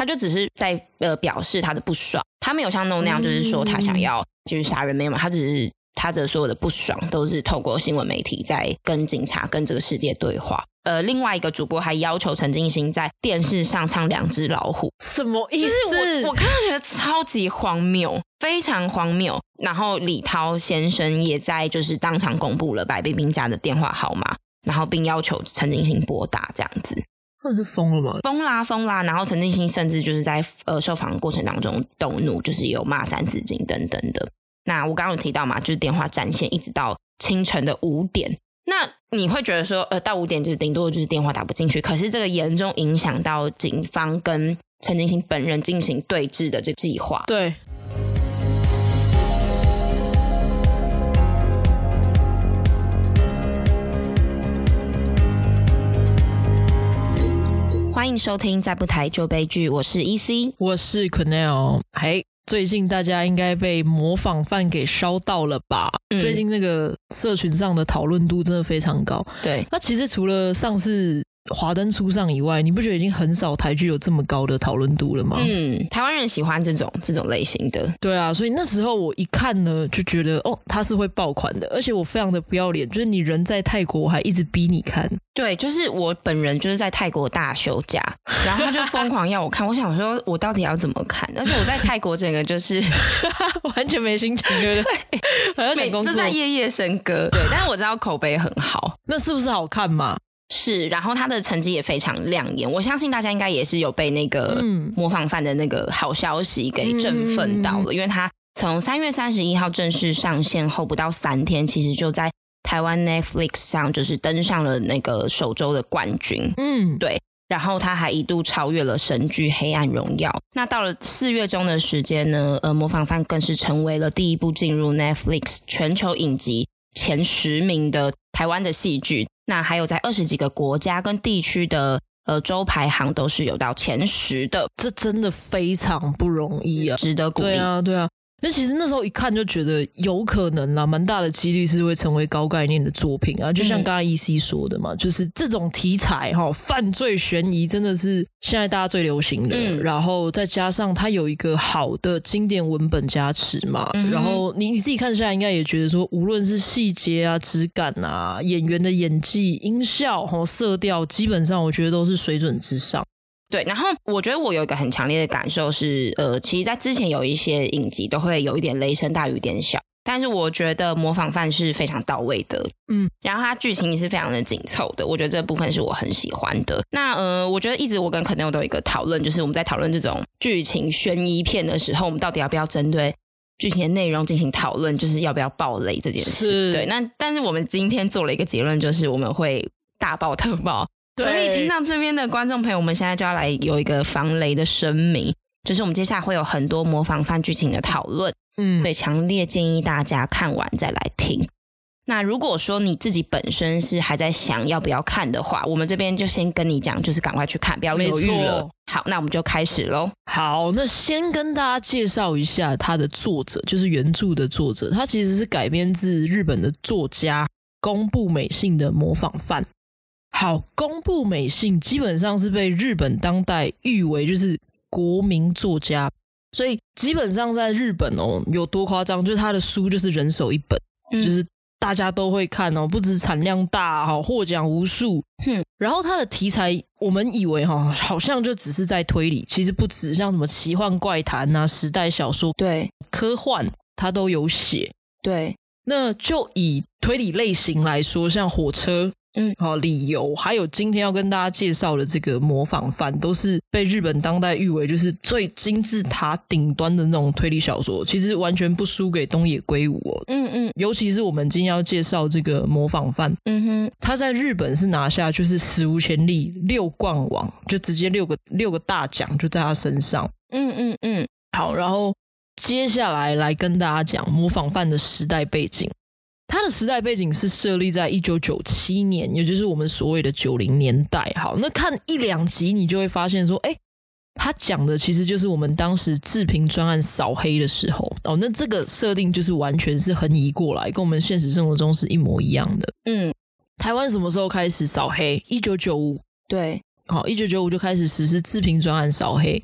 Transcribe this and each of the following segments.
他就只是在呃表示他的不爽，他没有像 No 那样，就是说他想要就是杀人，没有嘛，他只是他的所有的不爽都是透过新闻媒体在跟警察跟这个世界对话。呃，另外一个主播还要求陈金星在电视上唱《两只老虎》，什么意思？就是我我看到觉得超级荒谬，非常荒谬。然后李涛先生也在就是当场公布了白冰冰家的电话号码，然后并要求陈金星拨打这样子。他是疯了吗？疯啦疯啦！然后陈进兴甚至就是在呃受访的过程当中动怒，就是有骂三字经等等的。那我刚刚有提到嘛，就是电话占线一直到清晨的五点。那你会觉得说，呃，到五点就是顶多就是电话打不进去，可是这个严重影响到警方跟陈进兴本人进行对峙的这个计划。对。欢迎收听《再不台就悲剧》，我是 EC，我是 Quennel，嘿。最近大家应该被模仿犯给烧到了吧？嗯、最近那个社群上的讨论度真的非常高。对，那其实除了上次。华灯初上以外，你不觉得已经很少台剧有这么高的讨论度了吗？嗯，台湾人喜欢这种这种类型的。对啊，所以那时候我一看呢，就觉得哦，他是会爆款的，而且我非常的不要脸，就是你人在泰国，我还一直逼你看。对，就是我本人就是在泰国大休假，然后他就疯狂要我看，我想说我到底要怎么看？而且我在泰国整个就是 完全没心情，对不对？好像想工作，就在夜夜笙歌。对，但是我知道口碑很好，那是不是好看嘛？是，然后他的成绩也非常亮眼，我相信大家应该也是有被那个模仿犯的那个好消息给振奋到了，嗯、因为他从三月三十一号正式上线后不到三天，其实就在台湾 Netflix 上就是登上了那个首周的冠军，嗯，对，然后他还一度超越了神剧《黑暗荣耀》。那到了四月中的时间呢，呃，模仿犯更是成为了第一部进入 Netflix 全球影集前十名的台湾的戏剧。那还有在二十几个国家跟地区的呃周排行都是有到前十的，这真的非常不容易啊，值得鼓励。对啊，对啊。那其实那时候一看就觉得有可能啦，蛮大的几率是会成为高概念的作品啊。就像刚刚 EC 说的嘛，嗯、就是这种题材哈，犯罪悬疑真的是现在大家最流行的。嗯、然后再加上它有一个好的经典文本加持嘛，嗯、然后你你自己看下来应该也觉得说，无论是细节啊、质感啊、演员的演技、音效和色调，基本上我觉得都是水准之上。对，然后我觉得我有一个很强烈的感受是，呃，其实，在之前有一些影集都会有一点雷声大雨点小，但是我觉得模仿犯是非常到位的，嗯，然后它剧情也是非常的紧凑的，我觉得这部分是我很喜欢的。那呃，我觉得一直我跟 Quennel 都有一个讨论，就是我们在讨论这种剧情悬疑片的时候，我们到底要不要针对剧情的内容进行讨论，就是要不要爆雷这件事？是对，那但是我们今天做了一个结论，就是我们会大爆特爆。所以听到这边的观众朋友，我们现在就要来有一个防雷的声明，就是我们接下来会有很多模仿犯剧情的讨论，嗯，所以强烈建议大家看完再来听。那如果说你自己本身是还在想要不要看的话，我们这边就先跟你讲，就是赶快去看，不要犹豫了。好，那我们就开始喽。好，那先跟大家介绍一下它的作者，就是原著的作者，他其实是改编自日本的作家宫部美幸的《模仿犯》。好，宫部美幸基本上是被日本当代誉为就是国民作家，所以基本上在日本哦，有多夸张，就是他的书就是人手一本，嗯、就是大家都会看哦，不止产量大哈，获奖无数。哼、嗯，然后他的题材，我们以为哈，好像就只是在推理，其实不止，像什么奇幻怪谈啊、时代小说，对，科幻他都有写。对，那就以推理类型来说，像火车。嗯，好，理由还有今天要跟大家介绍的这个模仿犯，都是被日本当代誉为就是最金字塔顶端的那种推理小说，其实完全不输给东野圭吾哦。嗯嗯，尤其是我们今天要介绍这个模仿犯，嗯哼，他在日本是拿下就是史无前例六冠王，就直接六个六个大奖就在他身上。嗯嗯嗯，好，然后接下来来跟大家讲模仿犯的时代背景。它的时代背景是设立在一九九七年，也就是我们所谓的九零年代。好，那看一两集，你就会发现说，哎，他讲的其实就是我们当时治平专案扫黑的时候哦。那这个设定就是完全是横移过来，跟我们现实生活中是一模一样的。嗯，台湾什么时候开始扫黑？一九九五，对，好，一九九五就开始实施治平专案扫黑。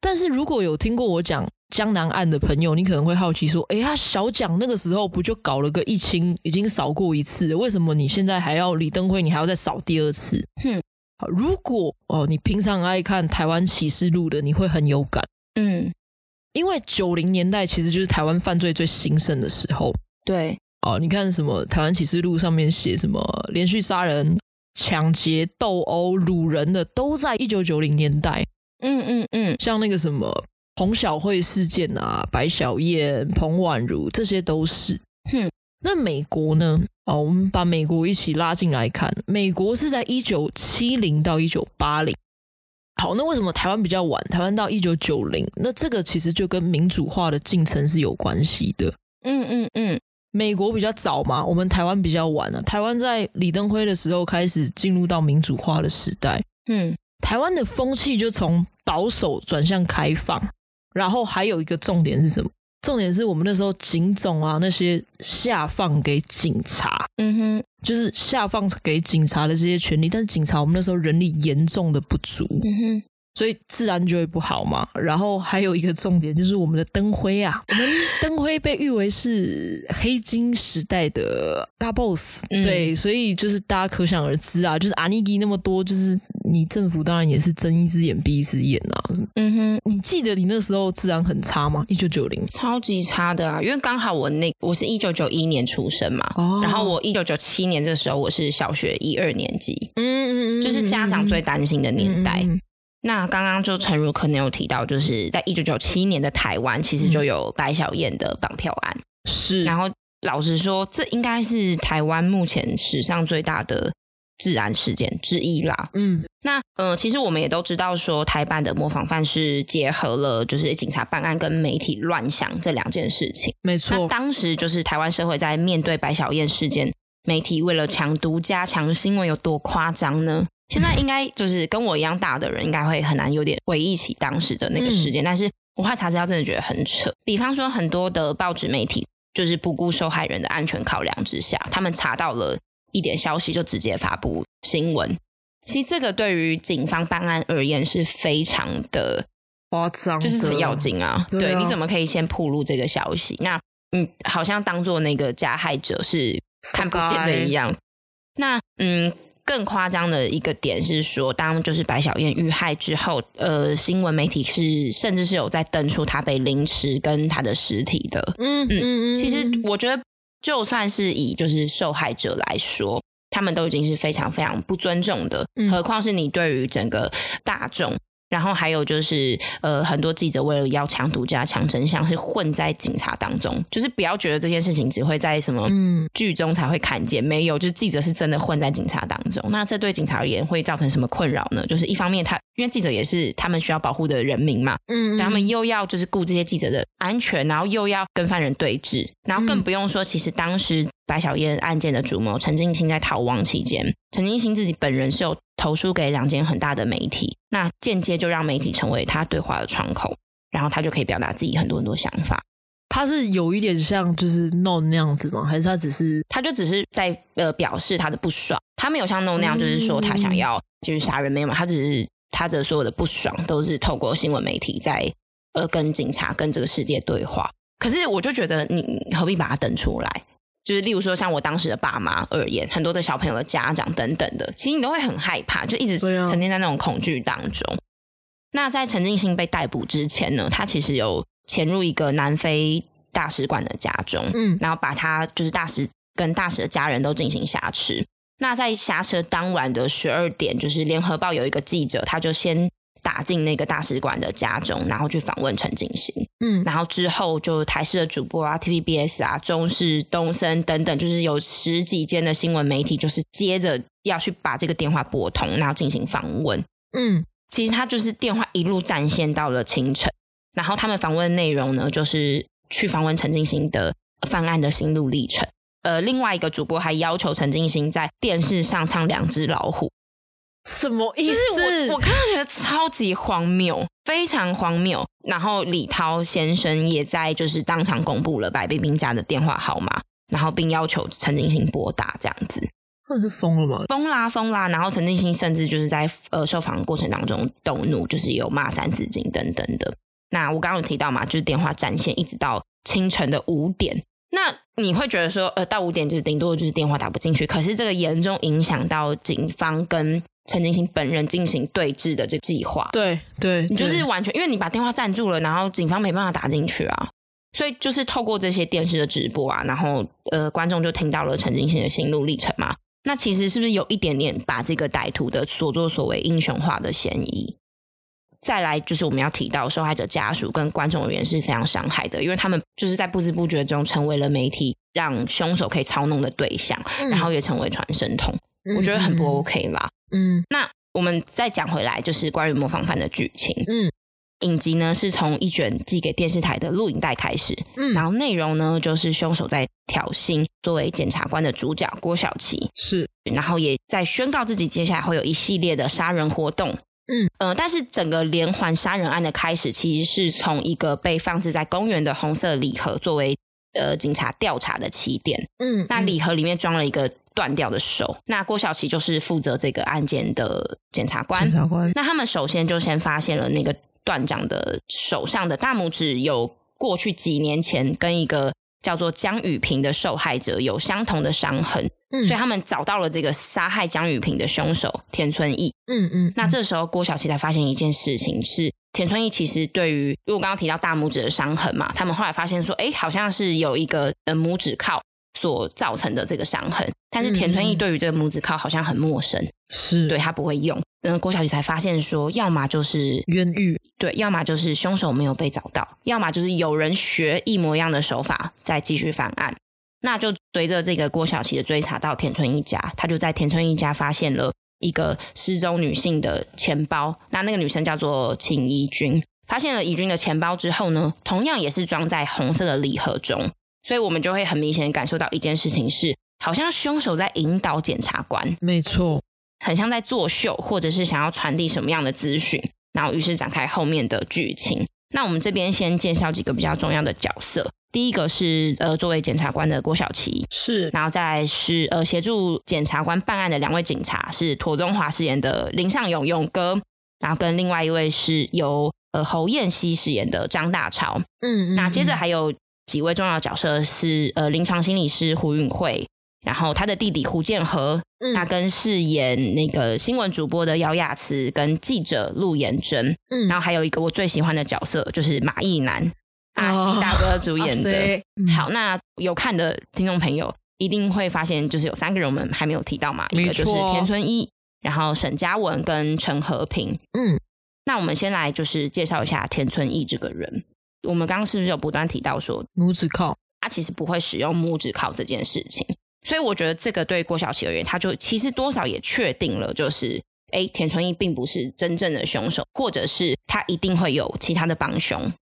但是如果有听过我讲江南岸的朋友，你可能会好奇说：“哎，呀小蒋那个时候不就搞了个一清，已经扫过一次，为什么你现在还要李登辉，你还要再扫第二次？”哼，好，如果哦，你平常爱看台湾启示录的，你会很有感。嗯，因为九零年代其实就是台湾犯罪最兴盛的时候。对，哦，你看什么台湾启示录上面写什么连续杀人、抢劫、斗殴、掳人的，都在一九九零年代。嗯嗯嗯，像那个什么彭小慧事件啊，白小燕、彭婉如，这些都是。哼，那美国呢？哦，我们把美国一起拉进来看，美国是在一九七零到一九八零。好，那为什么台湾比较晚？台湾到一九九零，那这个其实就跟民主化的进程是有关系的。嗯嗯嗯，美国比较早嘛，我们台湾比较晚啊。台湾在李登辉的时候开始进入到民主化的时代。嗯。台湾的风气就从保守转向开放，然后还有一个重点是什么？重点是我们那时候警总啊，那些下放给警察，嗯哼，就是下放给警察的这些权利，但是警察我们那时候人力严重的不足，嗯哼。所以自然就会不好嘛。然后还有一个重点就是我们的灯辉啊，我们灯辉被誉为是黑金时代的大 boss，嗯、对，所以就是大家可想而知啊，就是阿尼基那么多，就是你政府当然也是睁一只眼闭一只眼啊。嗯哼，你记得你那时候自然很差吗？一九九零。超级差的啊，因为刚好我那我是一九九一年出生嘛，哦、然后我一九九七年这时候我是小学一二年级，嗯嗯嗯，就是家长最担心的年代。嗯嗯那刚刚就诚如可能有提到，就是在一九九七年的台湾，其实就有白小燕的绑票案。是，然后老实说，这应该是台湾目前史上最大的治安事件之一啦。嗯，那呃，其实我们也都知道，说台版的模仿犯是结合了就是警察办案跟媒体乱象这两件事情。没错，那当时就是台湾社会在面对白小燕事件，媒体为了抢独家抢新闻有多夸张呢？现在应该就是跟我一样大的人，应该会很难有点回忆起当时的那个事件。嗯、但是我后来查资料，真的觉得很扯。比方说，很多的报纸媒体就是不顾受害人的安全考量之下，他们查到了一点消息就直接发布新闻。其实这个对于警方办案而言是非常的夸张，就是很要紧啊。对，啊对，你怎么可以先曝露这个消息？那嗯，好像当做那个加害者是看不见的一样。那嗯。更夸张的一个点是说，当就是白小燕遇害之后，呃，新闻媒体是甚至是有在登出她被凌迟跟她的尸体的。嗯嗯嗯，其实我觉得，就算是以就是受害者来说，他们都已经是非常非常不尊重的，何况是你对于整个大众。然后还有就是，呃，很多记者为了要抢独家、抢真相，是混在警察当中。就是不要觉得这件事情只会在什么剧中才会看见，没有，就是记者是真的混在警察当中。那这对警察而言会造成什么困扰呢？就是一方面他，他因为记者也是他们需要保护的人民嘛，嗯，他们又要就是顾这些记者的安全，然后又要跟犯人对峙，然后更不用说，其实当时。白小燕案件的主谋陈进兴在逃亡期间，陈进兴自己本人是有投书给两间很大的媒体，那间接就让媒体成为他对话的窗口，然后他就可以表达自己很多很多想法。他是有一点像就是 No 那样子吗？还是他只是他就只是在呃表示他的不爽？他没有像 No 那样，就是说他想要就是杀人没有嘛？他只是他的所有的不爽都是透过新闻媒体在呃跟警察跟这个世界对话。可是我就觉得你何必把它登出来？就是例如说，像我当时的爸妈而言，很多的小朋友的家长等等的，其实你都会很害怕，就一直沉浸在那种恐惧当中。啊、那在陈进兴被逮捕之前呢，他其实有潜入一个南非大使馆的家中，嗯，然后把他就是大使跟大使的家人都进行挟持。那在挟持当晚的十二点，就是联合报有一个记者，他就先。打进那个大使馆的家中，然后去访问陈进行。嗯，然后之后就台视的主播啊、TVBS 啊、中视、东森等等，就是有十几间的新闻媒体，就是接着要去把这个电话拨通，然后进行访问。嗯，其实他就是电话一路占线到了清晨，然后他们访问的内容呢，就是去访问陈进兴的犯案的心路历程。呃，另外一个主播还要求陈静心在电视上唱《两只老虎》。什么意思？就是我我看到觉得超级荒谬，非常荒谬。然后李涛先生也在就是当场公布了白冰冰家的电话号码，然后并要求陈静心拨打这样子。他们是疯了吗？疯啦疯啦！然后陈静心甚至就是在呃受访过程当中动怒，就是有骂三字经等等的。那我刚刚有提到嘛，就是电话占线一直到清晨的五点。那你会觉得说，呃，到五点就是顶多就是电话打不进去，可是这个严重影响到警方跟陈金兴本人进行对峙的这个计划。对对，你就是完全因为你把电话占住了，然后警方没办法打进去啊。所以就是透过这些电视的直播啊，然后呃，观众就听到了陈金兴的心路历程嘛。那其实是不是有一点点把这个歹徒的所作所为英雄化的嫌疑？再来就是我们要提到受害者家属跟观众人员是非常伤害的，因为他们就是在不知不觉中成为了媒体让凶手可以操弄的对象，嗯、然后也成为传声筒。嗯、我觉得很不 OK 啦。嗯，那我们再讲回来，就是关于模仿犯的剧情。嗯，影集呢是从一卷寄给电视台的录影带开始，嗯，然后内容呢就是凶手在挑衅作为检察官的主角郭晓琪，是，然后也在宣告自己接下来会有一系列的杀人活动。嗯呃，但是整个连环杀人案的开始，其实是从一个被放置在公园的红色礼盒作为呃警察调查的起点。嗯，那礼盒里面装了一个断掉的手。那郭晓琪就是负责这个案件的检察官。检察官。那他们首先就先发现了那个断掌的手上的大拇指有过去几年前跟一个叫做江雨萍的受害者有相同的伤痕。所以他们找到了这个杀害江雨萍的凶手田村义。嗯嗯。那这时候郭晓琪才发现一件事情是，田村义其实对于，因为我刚刚提到大拇指的伤痕嘛，他们后来发现说，哎，好像是有一个呃拇指铐所造成的这个伤痕。但是田村义对于这个拇指铐好像很陌生，是对他不会用。嗯，郭小琪才发现说，要么就是冤狱，对，要么就是凶手没有被找到，要么就是有人学一模一样的手法再继续犯案。那就随着这个郭晓琪的追查到田村一家，他就在田村一家发现了一个失踪女性的钱包。那那个女生叫做秦怡君。发现了怡君的钱包之后呢，同样也是装在红色的礼盒中。所以我们就会很明显感受到一件事情是，好像凶手在引导检察官，没错，很像在作秀，或者是想要传递什么样的资讯，然后于是展开后面的剧情。那我们这边先介绍几个比较重要的角色。第一个是呃，作为检察官的郭晓琪，是，然后再来是呃，协助检察官办案的两位警察是庹宗华饰演的林尚勇勇哥，然后跟另外一位是由呃侯彦希饰演的张大超，嗯，嗯，那接着还有几位重要角色是呃，临床心理师胡允慧，然后他的弟弟胡建和，嗯，他跟饰演那个新闻主播的姚雅慈跟记者陆延珍，嗯，然后还有一个我最喜欢的角色就是马义南。阿西大哥主演的，哦、好，那有看的听众朋友一定会发现，就是有三个人我们还没有提到嘛，一个就是田村一，然后沈嘉文跟陈和平。嗯，那我们先来就是介绍一下田村一这个人。我们刚刚是不是有不断提到说拇指铐？他其实不会使用拇指铐这件事情，所以我觉得这个对郭晓琪而言，他就其实多少也确定了，就是哎，田村一并不是真正的凶手，或者是他一定会有其他的帮凶。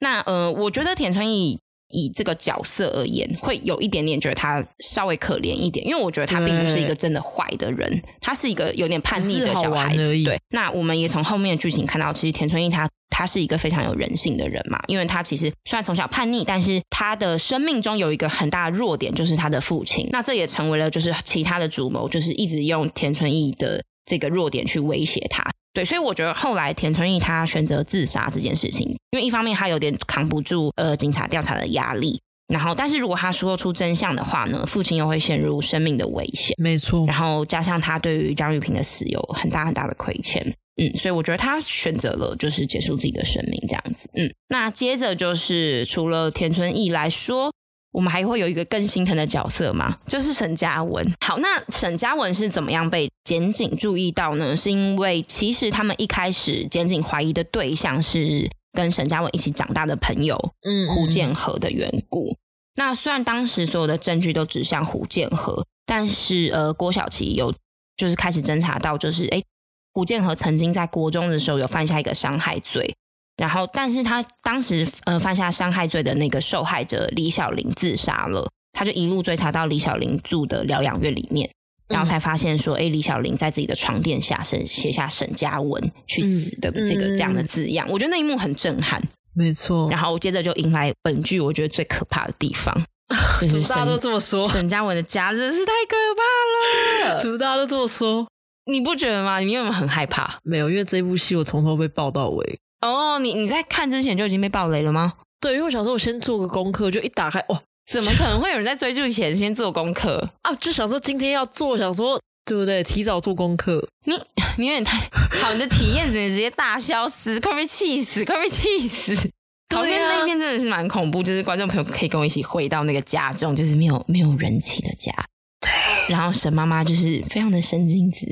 那呃，我觉得田村义以这个角色而言，会有一点点觉得他稍微可怜一点，因为我觉得他并不是一个真的坏的人，他是一个有点叛逆的小孩子。对，那我们也从后面的剧情看到，其实田村义他他是一个非常有人性的人嘛，因为他其实虽然从小叛逆，但是他的生命中有一个很大的弱点，就是他的父亲。那这也成为了就是其他的主谋，就是一直用田村义的这个弱点去威胁他。对，所以我觉得后来田春义他选择自杀这件事情，因为一方面他有点扛不住呃警察调查的压力，然后但是如果他说出真相的话呢，父亲又会陷入生命的危险，没错。然后加上他对于张玉萍的死有很大很大的亏欠，嗯，所以我觉得他选择了就是结束自己的生命这样子，嗯。那接着就是除了田村义来说。我们还会有一个更心疼的角色吗？就是沈嘉文。好，那沈嘉文是怎么样被检警注意到呢？是因为其实他们一开始检警怀疑的对象是跟沈嘉文一起长大的朋友，嗯，胡建和的缘故。那虽然当时所有的证据都指向胡建和，但是呃，郭晓琪有就是开始侦查到，就是诶，胡建和曾经在国中的时候有犯下一个伤害罪。然后，但是他当时呃犯下伤害罪的那个受害者李小玲自杀了，他就一路追查到李小玲住的疗养院里面，然后才发现说，哎、嗯，李小玲在自己的床垫下写写下沈佳文去死的这个这样的字样，嗯、我觉得那一幕很震撼，没错。然后接着就迎来本剧我觉得最可怕的地方，怎么大家都这么说，沈嘉文的家真是太可怕了。怎么大家都这么说？你不觉得吗？你有没有很害怕？没有，因为这部戏我从头被爆到尾。哦，你你在看之前就已经被暴雷了吗？对，因为我想说，我先做个功课，就一打开，哇，怎么可能会有人在追剧前先做功课 啊？就想说今天要做，想说对不对？提早做功课。你 你有点太好，你的体验直接直接大消失，快被气死，快被气死。旁边那边真的是蛮恐怖，就是观众朋友可以跟我一起回到那个家中，就是没有没有人气的家。对，然后沈妈妈就是非常的神经质。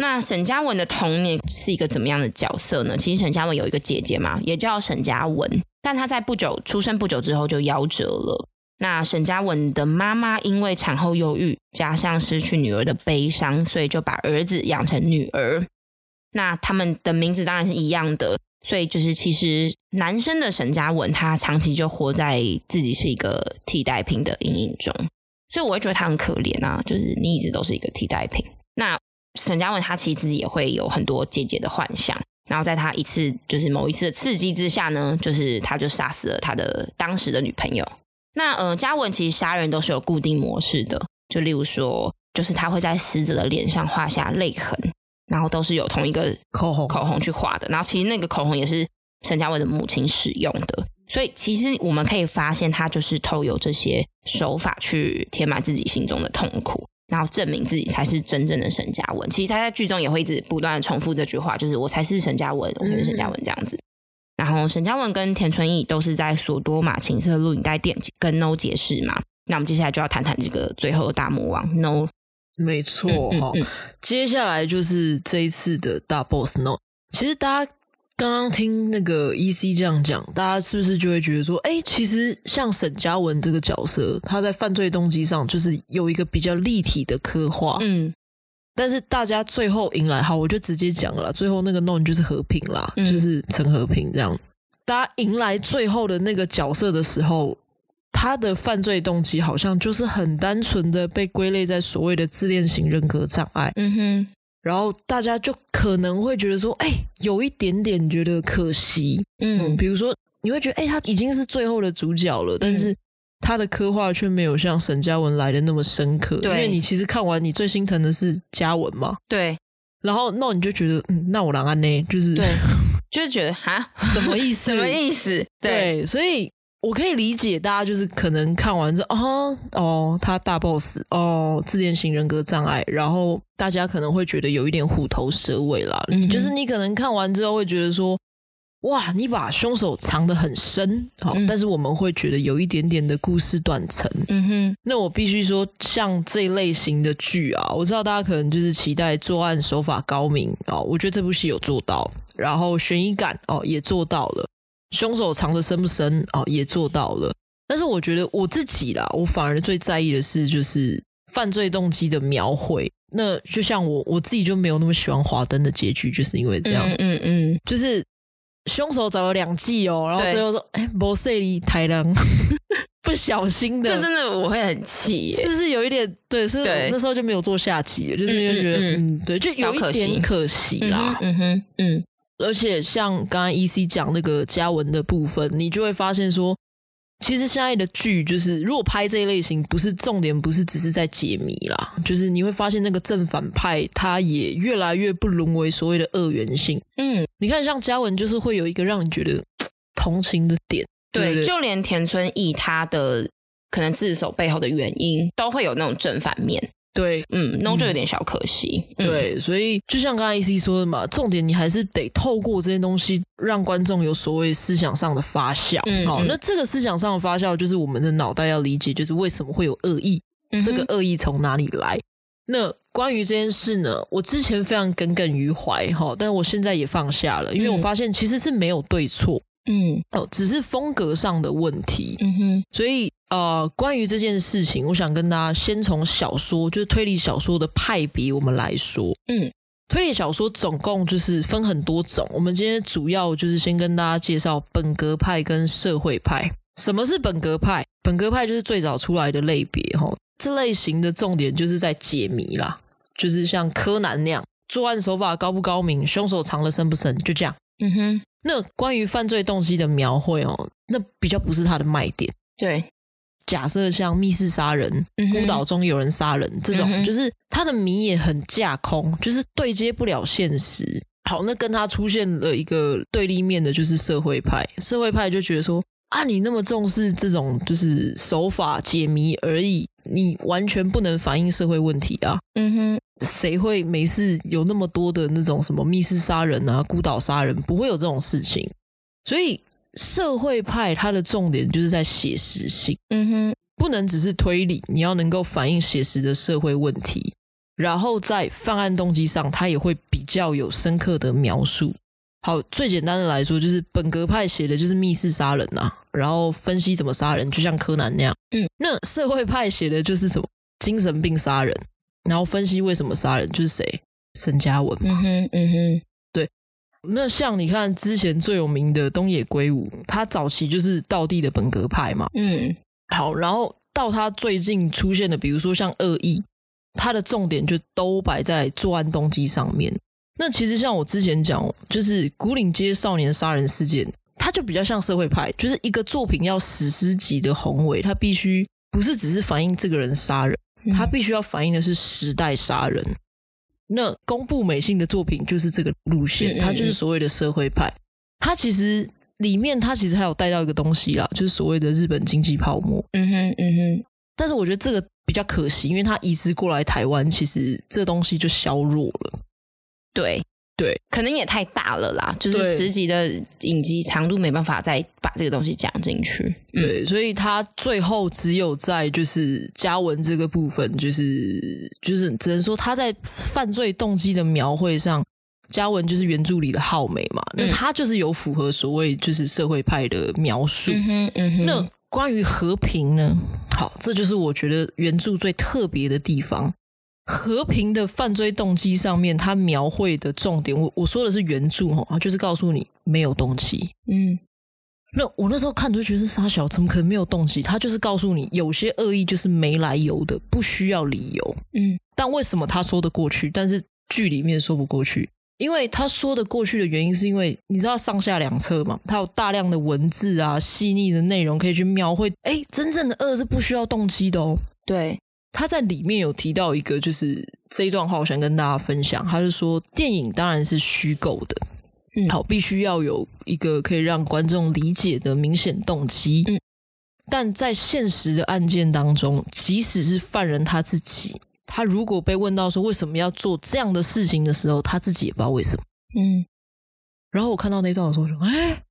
那沈嘉文的童年是一个怎么样的角色呢？其实沈嘉文有一个姐姐嘛，也叫沈嘉文，但她在不久出生不久之后就夭折了。那沈嘉文的妈妈因为产后忧郁，加上失去女儿的悲伤，所以就把儿子养成女儿。那他们的名字当然是一样的。所以就是，其实男生的沈嘉文，他长期就活在自己是一个替代品的阴影中，所以我会觉得他很可怜啊。就是你一直都是一个替代品。那沈嘉文他其实自己也会有很多姐姐的幻想，然后在他一次就是某一次的刺激之下呢，就是他就杀死了他的当时的女朋友。那呃，嘉文其实杀人都是有固定模式的，就例如说，就是他会在死者的脸上画下泪痕。然后都是有同一个口红。口红去画的，然后其实那个口红也是沈嘉文的母亲使用的，所以其实我们可以发现，他就是透过这些手法去填满自己心中的痛苦，然后证明自己才是真正的沈嘉文。其实他在剧中也会一直不断的重复这句话，就是我才是沈嘉文，我才是沈嘉文这样子。然后沈嘉文跟田春义都是在索多玛情色录影带店跟 No 解释嘛，那我们接下来就要谈谈这个最后的大魔王 No。没错哈、嗯嗯嗯，接下来就是这一次的大 boss No。其实大家刚刚听那个 EC 这样讲，大家是不是就会觉得说，哎，其实像沈嘉文这个角色，他在犯罪动机上就是有一个比较立体的刻画。嗯，但是大家最后迎来，好，我就直接讲了，最后那个 No 就是和平啦，嗯、就是陈和平这样。大家迎来最后的那个角色的时候。他的犯罪动机好像就是很单纯的被归类在所谓的自恋型人格障碍，嗯哼，然后大家就可能会觉得说，哎，有一点点觉得可惜，嗯，嗯，比如说你会觉得，哎，他已经是最后的主角了，但是他的刻画却没有像沈嘉文来的那么深刻，对，因为你其实看完，你最心疼的是嘉文嘛，对，然后那你就觉得，嗯，那我让安呢，就是对，就是觉得哈，什么意思？什么意思？对，对所以。我可以理解大家就是可能看完之后，哦哦，他大 boss 哦，自恋型人格障碍，然后大家可能会觉得有一点虎头蛇尾啦。嗯，就是你可能看完之后会觉得说，哇，你把凶手藏得很深，好，嗯，但是我们会觉得有一点点的故事断层。嗯哼，那我必须说，像这一类型的剧啊，我知道大家可能就是期待作案手法高明啊，我觉得这部戏有做到，然后悬疑感哦也做到了。凶手藏的深不深哦，也做到了。但是我觉得我自己啦，我反而最在意的是就是犯罪动机的描绘。那就像我我自己就没有那么喜欢华灯的结局，就是因为这样。嗯嗯，嗯，就是凶手找了两季哦，然后最后说：“哎，不是你太郎，不小心的。”这真的我会很气，是不是有一点？对，是那时候就没有做下集，就是因为觉得嗯，嗯，对，就有一点可惜啦。嗯哼，嗯。而且像刚刚 EC 讲那个嘉文的部分，你就会发现说，其实现在的剧就是如果拍这一类型，不是重点，不是只是在解谜啦，就是你会发现那个正反派他也越来越不沦为所谓的二元性。嗯，你看像嘉文，就是会有一个让你觉得同情的点，对，就连田村义他的可能自首背后的原因，都会有那种正反面。对，嗯，那就有点小可惜。嗯、对，所以就像刚才 EC 说的嘛，重点你还是得透过这些东西，让观众有所谓思想上的发酵。嗯，好，那这个思想上的发酵，就是我们的脑袋要理解，就是为什么会有恶意，嗯、这个恶意从哪里来？那关于这件事呢，我之前非常耿耿于怀，哈，但我现在也放下了，因为我发现其实是没有对错。嗯，哦，只是风格上的问题。嗯哼，所以呃，关于这件事情，我想跟大家先从小说，就是推理小说的派别，我们来说。嗯，推理小说总共就是分很多种。我们今天主要就是先跟大家介绍本格派跟社会派。什么是本格派？本格派就是最早出来的类别，哈。这类型的重点就是在解谜啦，就是像柯南那样，作案手法高不高明，凶手藏得深不深，就这样。嗯哼。那关于犯罪动机的描绘哦，那比较不是他的卖点。对，假设像密室杀人、嗯、孤岛中有人杀人这种，嗯、就是他的谜也很架空，就是对接不了现实。好，那跟他出现了一个对立面的，就是社会派。社会派就觉得说啊，你那么重视这种就是手法解谜而已，你完全不能反映社会问题啊。嗯哼，谁会没事有那么多的那种什么密室杀人啊、孤岛杀人，不会有这种事情。所以社会派它的重点就是在写实性。嗯哼，不能只是推理，你要能够反映写实的社会问题。然后在犯案动机上，它也会比较有深刻的描述。好，最简单的来说，就是本格派写的就是密室杀人啊，然后分析怎么杀人，就像柯南那样。嗯，那社会派写的就是什么精神病杀人，然后分析为什么杀人，就是谁？沈嘉文嘛。嗯哼，嗯哼，对。那像你看之前最有名的东野圭吾，他早期就是道地的本格派嘛。嗯，好，然后到他最近出现的，比如说像恶意。他的重点就都摆在作案动机上面。那其实像我之前讲，就是古岭街少年杀人事件，它就比较像社会派，就是一个作品要史诗级的宏伟，它必须不是只是反映这个人杀人，它必须要反映的是时代杀人。那公布美幸的作品就是这个路线，它就是所谓的社会派。它其实里面它其实还有带到一个东西啦，就是所谓的日本经济泡沫。嗯哼，嗯哼。但是我觉得这个。比较可惜，因为他移植过来台湾，其实这东西就削弱了。对对，可能也太大了啦，就是十集的影集长度没办法再把这个东西讲进去。对，所以他最后只有在就是嘉文这个部分，就是就是只能说他在犯罪动机的描绘上，嘉文就是原著里的浩美嘛，那他就是有符合所谓就是社会派的描述。嗯哼，嗯哼，那。关于和平呢？好，这就是我觉得原著最特别的地方。和平的犯罪动机上面，他描绘的重点，我我说的是原著哦，就是告诉你没有动机。嗯，那我那时候看就觉得是杀小，怎么可能没有动机？他就是告诉你，有些恶意就是没来由的，不需要理由。嗯，但为什么他说得过去，但是剧里面说不过去？因为他说得过去的原因，是因为你知道上下两册嘛，他有大量的文字啊，细腻的内容可以去描绘。哎，真正的恶是不需要动机的哦。对，他在里面有提到一个，就是这一段话，我想跟大家分享。他是说，电影当然是虚构的，嗯，好，必须要有一个可以让观众理解的明显动机。嗯，但在现实的案件当中，即使是犯人他自己。他如果被问到说为什么要做这样的事情的时候，他自己也不知道为什么。嗯，然后我看到那段的时候说，哎，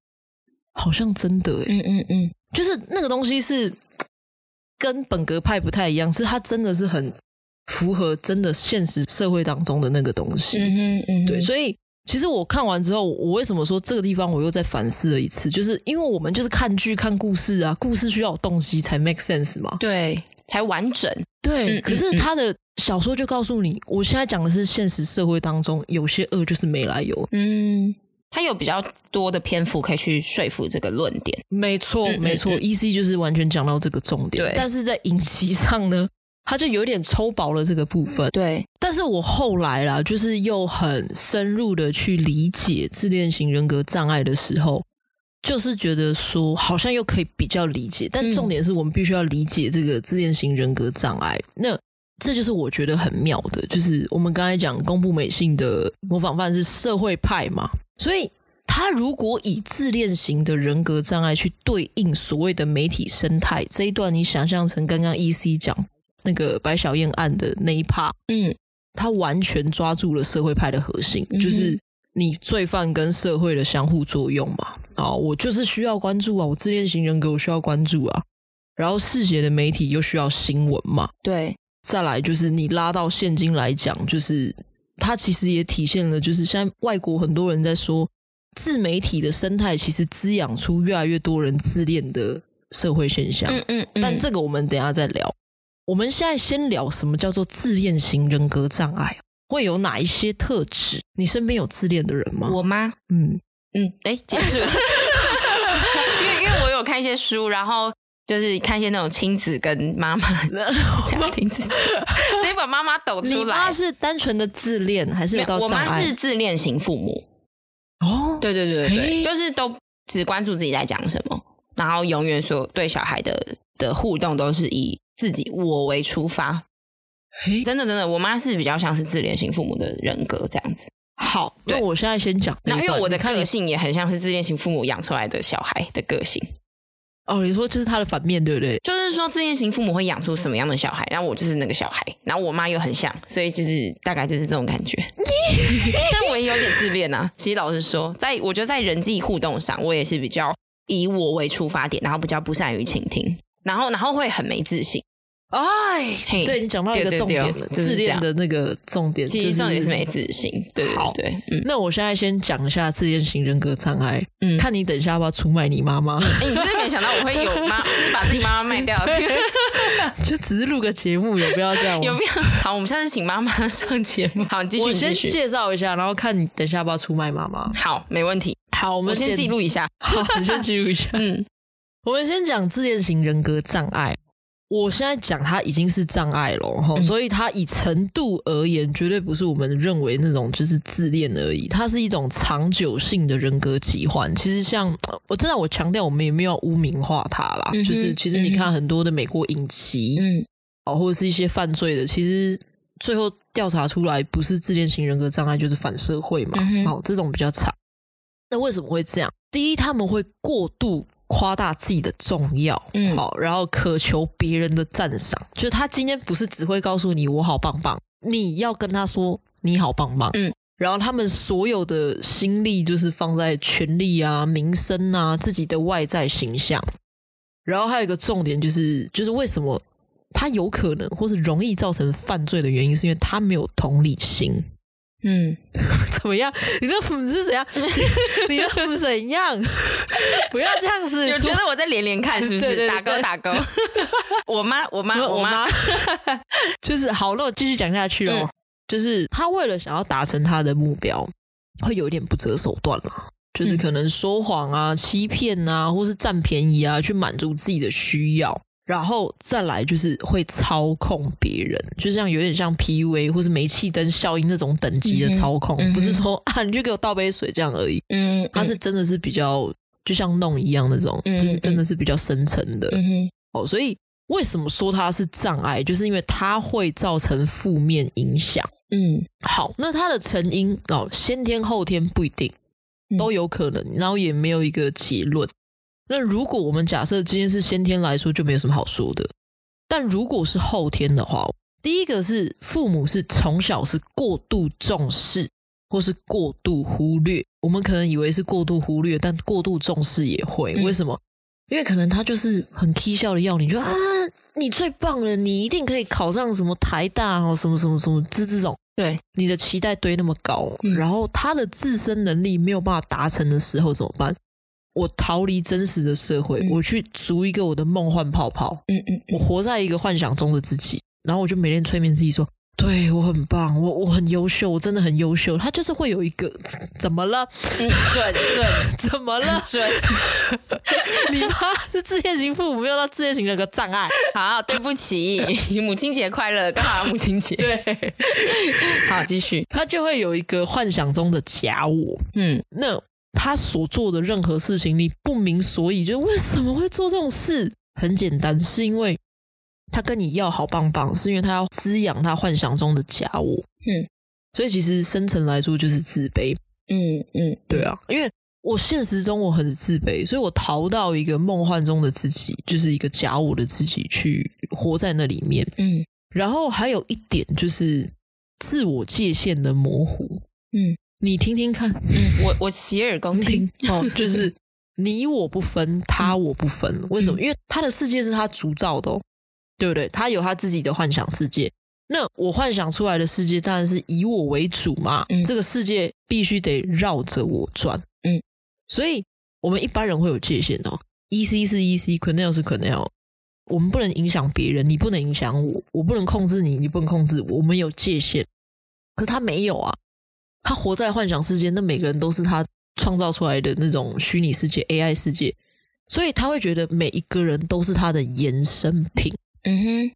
好像真的哎，嗯嗯嗯，就是那个东西是跟本格派不太一样，是他真的是很符合真的现实社会当中的那个东西。嗯嗯嗯，对，所以其实我看完之后，我为什么说这个地方我又再反思了一次，就是因为我们就是看剧看故事啊，故事需要有动机才 make sense 嘛，对，才完整。对，可是他的。小说就告诉你，我现在讲的是现实社会当中有些恶就是没来由。嗯，他有比较多的篇幅可以去说服这个论点。没错，没错，EC 就是完全讲到这个重点。对，但是在影集上呢，他就有点抽薄了这个部分。对，但是我后来啦，就是又很深入的去理解自恋型人格障碍的时候，就是觉得说好像又可以比较理解。但重点是我们必须要理解这个自恋型人格障碍。那这就是我觉得很妙的，就是我们刚才讲宫部美幸的模仿犯是社会派嘛，所以他如果以自恋型的人格障碍去对应所谓的媒体生态这一段，你想象成刚刚 EC 讲那个白小燕案的那一 part，嗯，他完全抓住了社会派的核心，就是你罪犯跟社会的相互作用嘛。啊，我就是需要关注啊，我自恋型人格我需要关注啊，然后嗜血的媒体又需要新闻嘛，对。再来就是你拉到现今来讲，就是它其实也体现了，就是现在外国很多人在说自媒体的生态，其实滋养出越来越多人自恋的社会现象。嗯嗯，嗯。但这个我们等一下再聊。我们现在先聊什么叫做自恋型人格障碍，会有哪一些特质？你身边有自恋的人吗？我吗？嗯嗯。哎，结束了。因为因为我有看一些书，然后。就是看一些那种亲子跟妈妈的 家庭之间，直接把妈妈抖出来。你妈是单纯的自恋，还是有到障碍？我妈是自恋型父母。哦，对对对对对，就是都只关注自己在讲什么，然后永远说对小孩的的互动都是以自己我为出发。嘿真的真的，我妈是比较像是自恋型父母的人格这样子。好，那对我现在先讲。那因为我的个你性也很像是自恋型父母养出来的小孩的个性。哦，你说就是他的反面，对不对？就是说自恋型父母会养出什么样的小孩，然后我就是那个小孩，然后我妈又很像，所以就是大概就是这种感觉。但我也有点自恋啊。其实老实说，在我觉得在人际互动上，我也是比较以我为出发点，然后比较不善于倾听，然后然后会很没自信。哎，嘿对你讲到一个重点了，自恋的那个重点，其实重点是没自信。对对好对，嗯，那我现在先讲一下自恋型人格障碍，嗯看你等一下要不要出卖你妈妈？哎，你真的没想到我会有妈，就是把自己妈妈卖掉，这 个就只是录个节目，有必要这样吗？有必要？好，我们下次请妈妈上节目。好，你继续，我先。介绍一下，然后看你等一下要不要出卖妈妈。好，没问题。好，我我们先记录一下。好，你先记录一下。嗯我们先讲自恋型人格障碍。我现在讲它已经是障碍了哈，嗯所以它以程度而言，绝对不是我们认为那种就是自恋而已，它是一种长久性的人格疾患。其实像我知道我强调，我们也没有污名化它啦，嗯就是其实你看很多的美国影集，嗯哦，或者是一些犯罪的，其实最后调查出来不是自恋型人格障碍，就是反社会嘛，哦，这种比较长。那为什么会这样？第一，他们会过度。夸大自己的重要，嗯好，然后渴求别人的赞赏。就是他今天不是只会告诉你我好棒棒，你要跟他说你好棒棒。嗯，然后他们所有的心力就是放在权力啊、名声啊、自己的外在形象。然后还有一个重点就是，就是为什么他有可能或是容易造成犯罪的原因，是因为他没有同理心。嗯，怎么样？你的 粉是怎样？你的粉怎样？不要这样子！有觉得我在连连看是不是？打勾打勾。我妈，我妈，我妈，就是好。了我继续讲下去哦。嗯、就是他为了想要达成他的目标，会有一点不择手段了。就是可能说谎啊、欺骗啊，或是占便宜啊，去满足自己的需要。然后再来就是会操控别人，就像有点像 PUA 或是煤气灯效应那种等级的操控，嗯、不是说 啊你就给我倒杯水这样而已。嗯，他是真的是比较就像弄一样那种，嗯、就是真的是比较深层的。嗯哼，哦，所以为什么说它是障碍，就是因为它会造成负面影响。嗯，好，那它的成因哦，先天后天不一定，都有可能，然后也没有一个结论。那如果我们假设今天是先天来说，就没有什么好说的。但如果是后天的话，第一个是父母是从小是过度重视，或是过度忽略。我们可能以为是过度忽略，但过度重视也会。为什么？因为可能他就是很 k 笑的要你，就啊，你最棒了，你一定可以考上什么台大哦，什么什么什么，这这种。对，你的期待堆那么高，然后他的自身能力没有办法达成的时候怎么办？我逃离真实的社会，嗯、我去逐一个我的梦幻泡泡。嗯嗯，嗯我活在一个幻想中的自己，然后我就每天催眠自己说：“对我很棒，我我很优秀，我真的很优秀。”他就是会有一个怎么了？嗯，准准，怎么了？准。你妈是自恋型父母，没有到自恋型人格障碍。好，对不起，母亲节快乐，刚好母亲节。对，好，继续。他就会有一个幻想中的假我。嗯，那。他所做的任何事情，你不明所以，就为什么会做这种事？很简单，是因为他跟你要好棒棒，是因为他要滋养他幻想中的假我。嗯，所以其实深层来说就是自卑。嗯嗯，对啊，因为我现实中我很自卑，所以我逃到一个梦幻中的自己，就是一个假我的自己去活在那里面。嗯，然后还有一点就是自我界限的模糊。嗯。你听听看，嗯，我我洗耳恭听。哦，就是 你我不分，他我不分，为什么？因为他的世界是他主造的哦，对不对？他有他自己的幻想世界，那我幻想出来的世界当然是以我为主嘛，嗯，这个世界必须得绕着我转，嗯，所以我们一般人会有界限哦，EC 是 EC，Quenelle 是 Quenelle，我们不能影响别人，你不能影响我，我不能控制你，你不能控制我，我们有界限，可是他没有啊。他活在幻想世界，那每个人都是他创造出来的那种虚拟世界 AI 世界，所以他会觉得每一个人都是他的衍生品。嗯哼，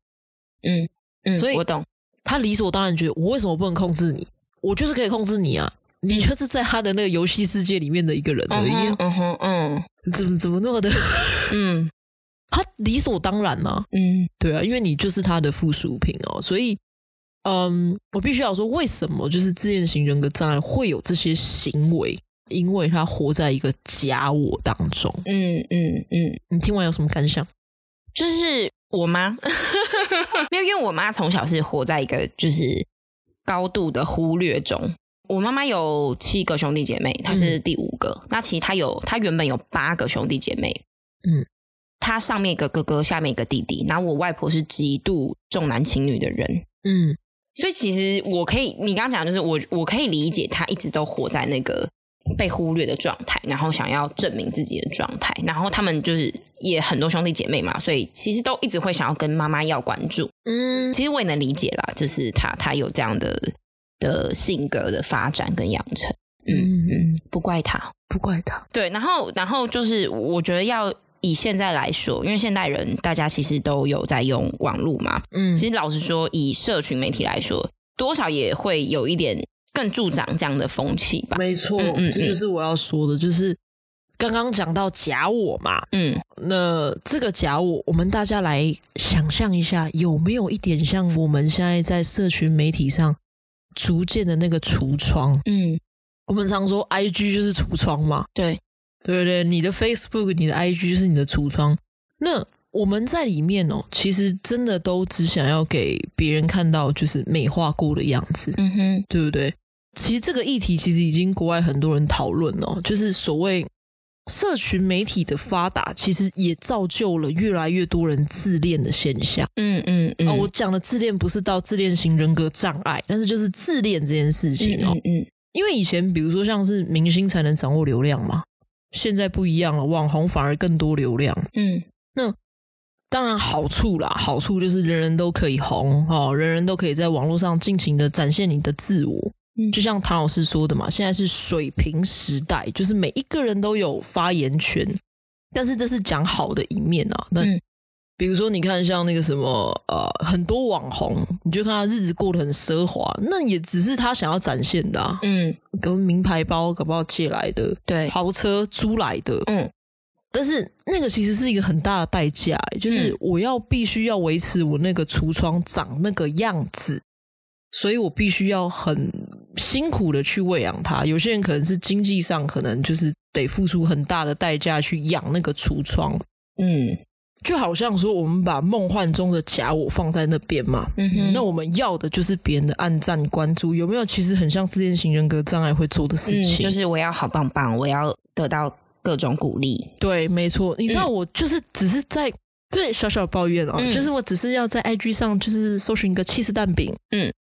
嗯嗯，所以我懂。他理所当然觉得，我为什么不能控制你？我就是可以控制你啊！你就是在他的那个游戏世界里面的一个人而已。嗯哼，嗯，怎么怎么那么的？嗯，他理所当然啊。嗯，对啊，因为你就是他的附属品哦，所以，嗯，我必须要说，为什么就是自恋型人格障碍会有这些行为？因为他活在一个假我当中。嗯嗯嗯，你听完有什么感想？就是我妈，没有，因为我妈从小是活在一个就是高度的忽略中。我妈妈有七个兄弟姐妹，她是第五个。嗯、那其实她有，她原本有八个兄弟姐妹。嗯，她上面一个哥哥，下面一个弟弟。然后我外婆是极度重男轻女的人。嗯，所以其实我可以，你刚刚讲就是我，我可以理解他一直都活在那个被忽略的状态，然后想要证明自己的状态。然后他们就是也很多兄弟姐妹嘛，所以其实都一直会想要跟妈妈要关注。嗯，其实我也能理解啦，就是他他有这样的。的性格的发展跟养成，嗯嗯，不怪他，不怪他。对，然后然后就是，我觉得要以现在来说，因为现代人大家其实都有在用网络嘛，嗯，其实老实说，以社群媒体来说，多少也会有一点更助长这样的风气吧。没错，嗯，嗯，这就是我要说的，就是刚刚讲到假我嘛，嗯，那这个假我，我们大家来想象一下，有没有一点像我们现在在社群媒体上。逐渐的那个橱窗，嗯，我们常说 I G 就是橱窗嘛，对，对对，你的 Facebook、你的 I G 就是你的橱窗。那我们在里面哦，其实真的都只想要给别人看到就是美化过的样子，嗯哼，对不对？其实这个议题其实已经国外很多人讨论了，就是所谓。社群媒体的发达，其实也造就了越来越多人自恋的现象。嗯嗯嗯。哦，我讲的自恋不是到自恋型人格障碍，但是就是自恋这件事情哦。嗯，嗯，嗯。因为以前比如说像是明星才能掌握流量嘛，现在不一样了，网红反而更多流量。嗯。那当然好处啦，好处就是人人都可以红哦，人人都可以在网络上尽情的展现你的自我。就像唐老师说的嘛，现在是水平时代，就是每一个人都有发言权。但是这是讲好的一面啊。那比如说，你看像那个什么呃，很多网红，你就看他日子过得很奢华，那也只是他想要展现的啊。嗯，跟名牌包搞不好借来的，对，豪车租来的。嗯，但是那个其实是一个很大的代价，就是我要必须要维持我那个橱窗长那个样子。所以我必须要很辛苦的去喂养它。有些人可能是经济上，可能就是得付出很大的代价去养那个橱窗。嗯，就好像说我们把梦幻中的假我放在那边嘛。嗯哼，那我们要的就是别人的暗赞关注，有没有？其实很像自恋型人格障碍会做的事情，嗯，就是我要好棒棒，我要得到各种鼓励。对，没错。你知道，我就是只是在对小小抱怨哦，嗯，就是我只是要在 IG 上就是搜寻一个气势蛋饼。嗯。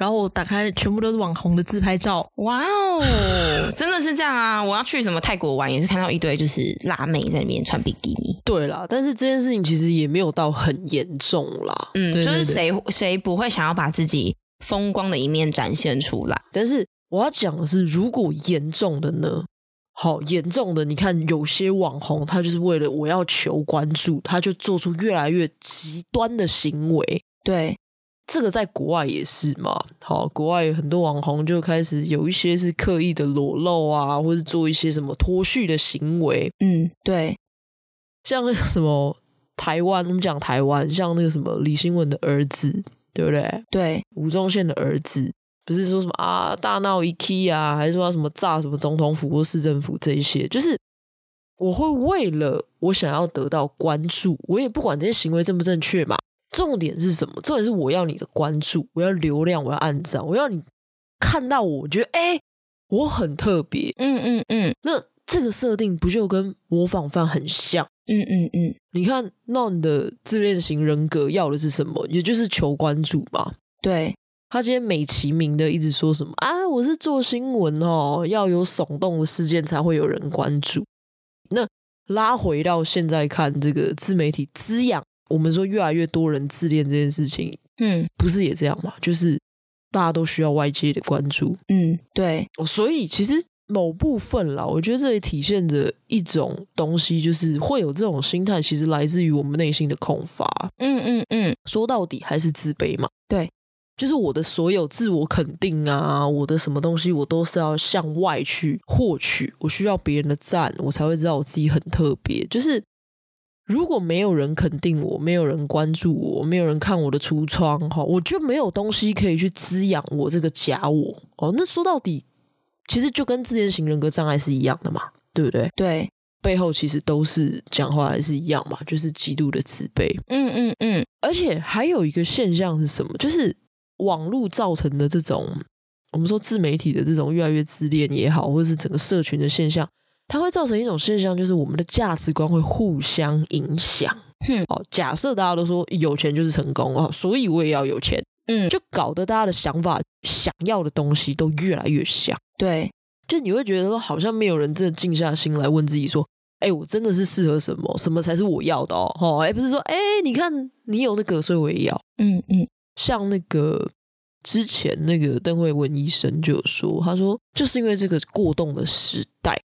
然后我打开，全部都是网红的自拍照。哇哦，真的是这样啊！我要去什么泰国玩，也是看到一堆就是辣妹在里面穿比基尼。对啦，但是这件事情其实也没有到很严重啦。嗯，就是谁谁不会想要把自己风光的一面展现出来？但是我要讲的是，如果严重的呢？好严重的，你看有些网红，他就是为了我要求关注，他就做出越来越极端的行为。对。这个在国外也是嘛，好，国外有很多网红就开始有一些是刻意的裸露啊，或者做一些什么脱序的行为。嗯，对，像那个什么台湾，我们讲台湾，像那个什么李新文的儿子，对不对？对，吴宗宪的儿子，不是说什么啊大闹一 k 啊，还是说什么炸什么总统府或市政府这一些，就是我会为了我想要得到关注，我也不管这些行为正不正确嘛。重点是什么？重点是我要你的关注，我要流量，我要按赞，我要你看到我，我觉得哎、欸，我很特别。嗯嗯嗯。那这个设定不就跟模仿犯很像？嗯嗯嗯。你看，那你的自恋型人格要的是什么？也就是求关注嘛。对。他今天美其名的一直说什么啊？我是做新闻哦，要有耸动的事件才会有人关注。那拉回到现在看这个自媒体滋养。我们说越来越多人自恋这件事情，嗯，不是也这样吗？就是大家都需要外界的关注，嗯，对。所以其实某部分啦，我觉得这也体现着一种东西，就是会有这种心态，其实来自于我们内心的空乏。嗯嗯嗯，说到底还是自卑嘛。对，就是我的所有自我肯定啊，我的什么东西，我都是要向外去获取，我需要别人的赞，我才会知道我自己很特别。就是。如果没有人肯定我，没有人关注我，没有人看我的橱窗，哈，我就没有东西可以去滋养我这个假我。哦，那说到底，其实就跟自恋型人格障碍是一样的嘛，对不对？对，背后其实都是讲话还是一样嘛，就是极度的自卑。嗯嗯嗯。而且还有一个现象是什么？就是网络造成的这种，我们说自媒体的这种越来越自恋也好，或者是整个社群的现象。它会造成一种现象，就是我们的价值观会互相影响。嗯，哦，假设大家都说有钱就是成功哦，所以我也要有钱。嗯，就搞得大家的想法、想要的东西都越来越像。对，就你会觉得说，好像没有人真的静下心来问自己说：“哎，我真的是适合什么？什么才是我要的？”哦，哦，哎，不是说，哎，你看你有那个，所以我也要。嗯嗯，像那个之前那个邓惠文医生就有说，他说就是因为这个过动的时代。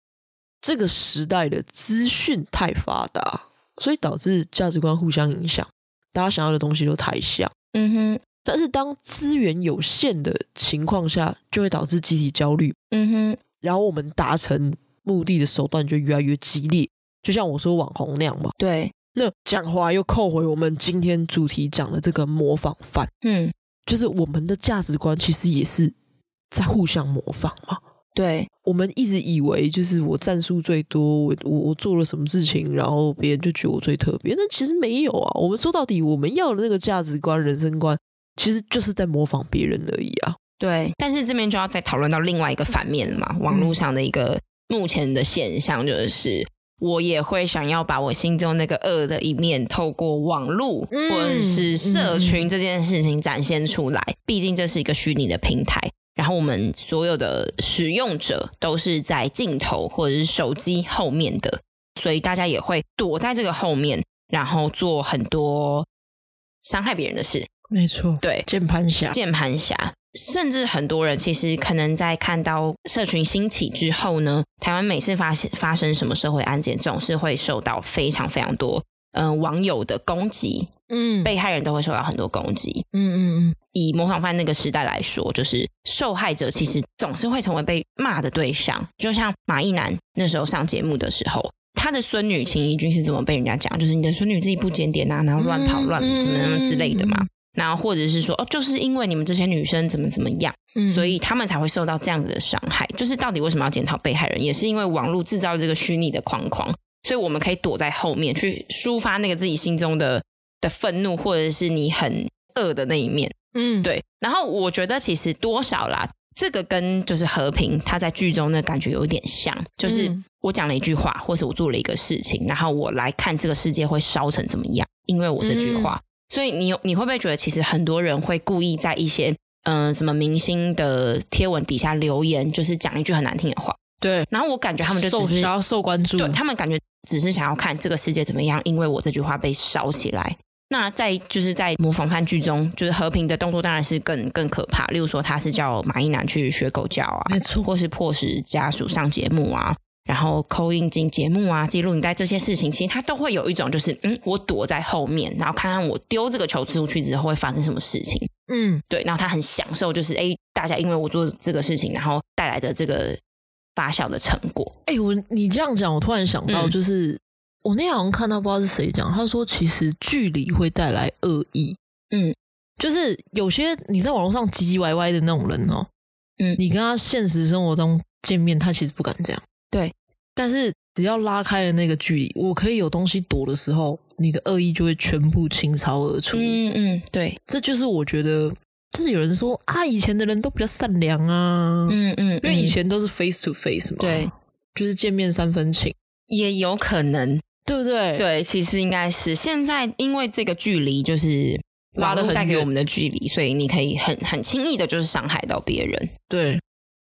这个时代的资讯太发达，所以导致价值观互相影响，大家想要的东西都太像。嗯哼。但是当资源有限的情况下，就会导致集体焦虑。嗯哼。然后我们达成目的的手段就越来越激烈，就像我说网红那样嘛。对。那讲话又扣回我们今天主题讲的这个模仿犯。嗯。就是我们的价值观其实也是在互相模仿嘛。对，我们一直以为就是我战术最多，我我我做了什么事情，然后别人就觉得我最特别。那其实没有啊。我们说到底，我们要的那个价值观、人生观，其实就是在模仿别人而已啊。对，但是这边就要再讨论到另外一个反面了嘛。网络上的一个目前的现象，就是我也会想要把我心中那个恶的一面，透过网络或者是社群这件事情展现出来。毕竟这是一个虚拟的平台。然后我们所有的使用者都是在镜头或者是手机后面的，所以大家也会躲在这个后面，然后做很多伤害别人的事。没错，对，键盘侠，键盘侠，甚至很多人其实可能在看到社群兴起之后呢，台湾每次发现发生什么社会案件，总是会受到非常非常多。嗯、呃，网友的攻击，嗯，被害人都会受到很多攻击，嗯嗯嗯。以模仿犯那个时代来说，就是受害者其实总是会成为被骂的对象。就像马一男那时候上节目的时候，他的孙女秦怡君是怎么被人家讲？就是你的孙女自己不检点啊，然后乱跑乱怎么怎么之类的嘛。然后或者是说，哦，就是因为你们这些女生怎么怎么样，所以他们才会受到这样子的伤害。就是到底为什么要检讨被害人，也是因为网络制造这个虚拟的框框。所以我们可以躲在后面去抒发那个自己心中的的愤怒，或者是你很恶的那一面。嗯，对。然后我觉得其实多少啦，这个跟就是和平他在剧中的感觉有点像，就是我讲了一句话，或是我做了一个事情，然后我来看这个世界会烧成怎么样，因为我这句话。所以你你会不会觉得，其实很多人会故意在一些嗯、呃、什么明星的贴文底下留言，就是讲一句很难听的话。对。然后我感觉他们就只是想要受关注，对他们感觉。只是想要看这个世界怎么样，因为我这句话被烧起来。那在就是在模仿犯剧中，就是和平的动作当然是更更可怕。例如说，他是叫马一男去学狗叫啊，没错，或是迫使家属上节目啊，然后 call in 进节目啊，记录你带这些事情，其实他都会有一种就是，嗯，我躲在后面，然后看看我丢这个球出去之后会发生什么事情。嗯，对，然后他很享受，就是哎，大家因为我做这个事情，然后带来的这个。发酵的成果。哎、欸，我你这样讲，我突然想到，就是、嗯、我那天好像看到，不知道是谁讲，他说其实距离会带来恶意。嗯，就是有些你在网络上唧唧歪歪的那种人哦，嗯，你跟他现实生活中见面，他其实不敢这样。对，但是只要拉开了那个距离，我可以有东西躲的时候，你的恶意就会全部倾巢而出。嗯嗯，对，这就是我觉得。就是有人说啊，以前的人都比较善良啊，嗯嗯，因为以前都是 face to face 嘛，对，就是见面三分情，也有可能，对不对？对，其实应该是现在因为这个距离，就是拉得很远，带给我们的距离，所以你可以很很轻易的，就是伤害到别人。对，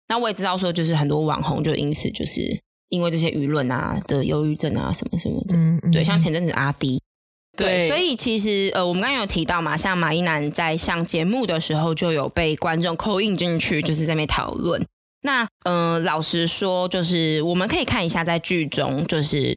那我也知道说，就是很多网红就因此就是因为这些舆论啊的忧郁症啊什么什么的，嗯，嗯对，像前阵子阿滴。对，所以其实呃，我们刚刚有提到嘛，像马一男在上节目的时候，就有被观众 call in 进去，就是在那边讨论。那呃，老实说，就是我们可以看一下在剧中就是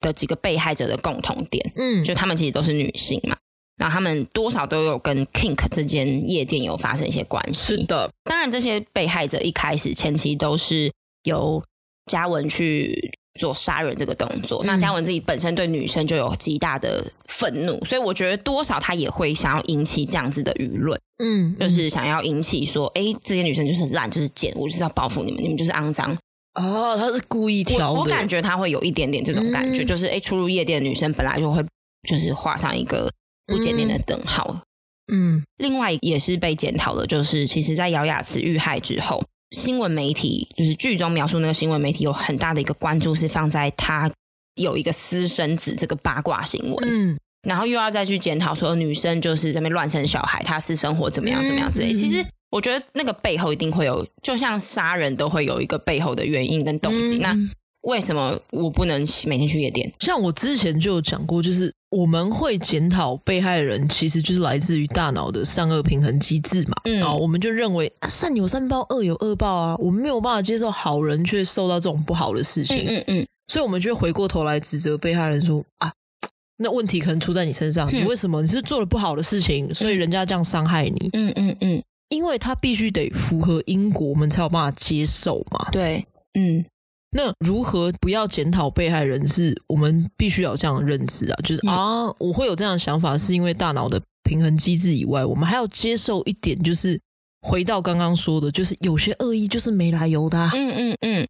的几个被害者的共同点，嗯，就他们其实都是女性嘛，那他们多少都有跟 Kink 这间夜店有发生一些关系。是的，当然这些被害者一开始前期都是由嘉文去做杀人这个动作。嗯、那嘉文自己本身对女生就有极大的愤怒，所以我觉得多少他也会想要引起这样子的舆论，嗯，就是想要引起说，哎、欸，这些女生就是烂，就是贱，我就是要报复你们，你们就是肮脏。哦，他是故意挑的。我，我感觉他会有一点点这种感觉，嗯、就是哎、欸，出入夜店的女生本来就会就是画上一个不检点的等号。嗯，另外也是被检讨的，就是其实，在姚雅慈遇害之后。新闻媒体就是剧中描述那个新闻媒体有很大的一个关注是放在他有一个私生子这个八卦新闻，嗯，然后又要再去检讨说女生就是在那边乱生小孩，她私生活怎么样怎么样之类。其实我觉得那个背后一定会有，就像杀人都会有一个背后的原因跟动机。那为什么我不能每天去夜店？像我之前就有讲过，就是。我们会检讨被害人，其实就是来自于大脑的善恶平衡机制嘛。嗯，然后我们就认为啊，善有善报，恶有恶报啊。我们没有办法接受好人却受到这种不好的事情。嗯嗯，所以我们就会回过头来指责被害人说啊，那问题可能出在你身上。嗯、你为什么？你是做了不好的事情，所以人家这样伤害你。嗯嗯嗯，因为他必须得符合因果，我们才有办法接受嘛。对，嗯。那如何不要检讨被害人？是我们必须有这样的认知啊，就是、嗯、啊，我会有这样的想法，是因为大脑的平衡机制以外，我们还要接受一点，就是回到刚刚说的，就是有些恶意就是没来由的、啊。嗯嗯嗯，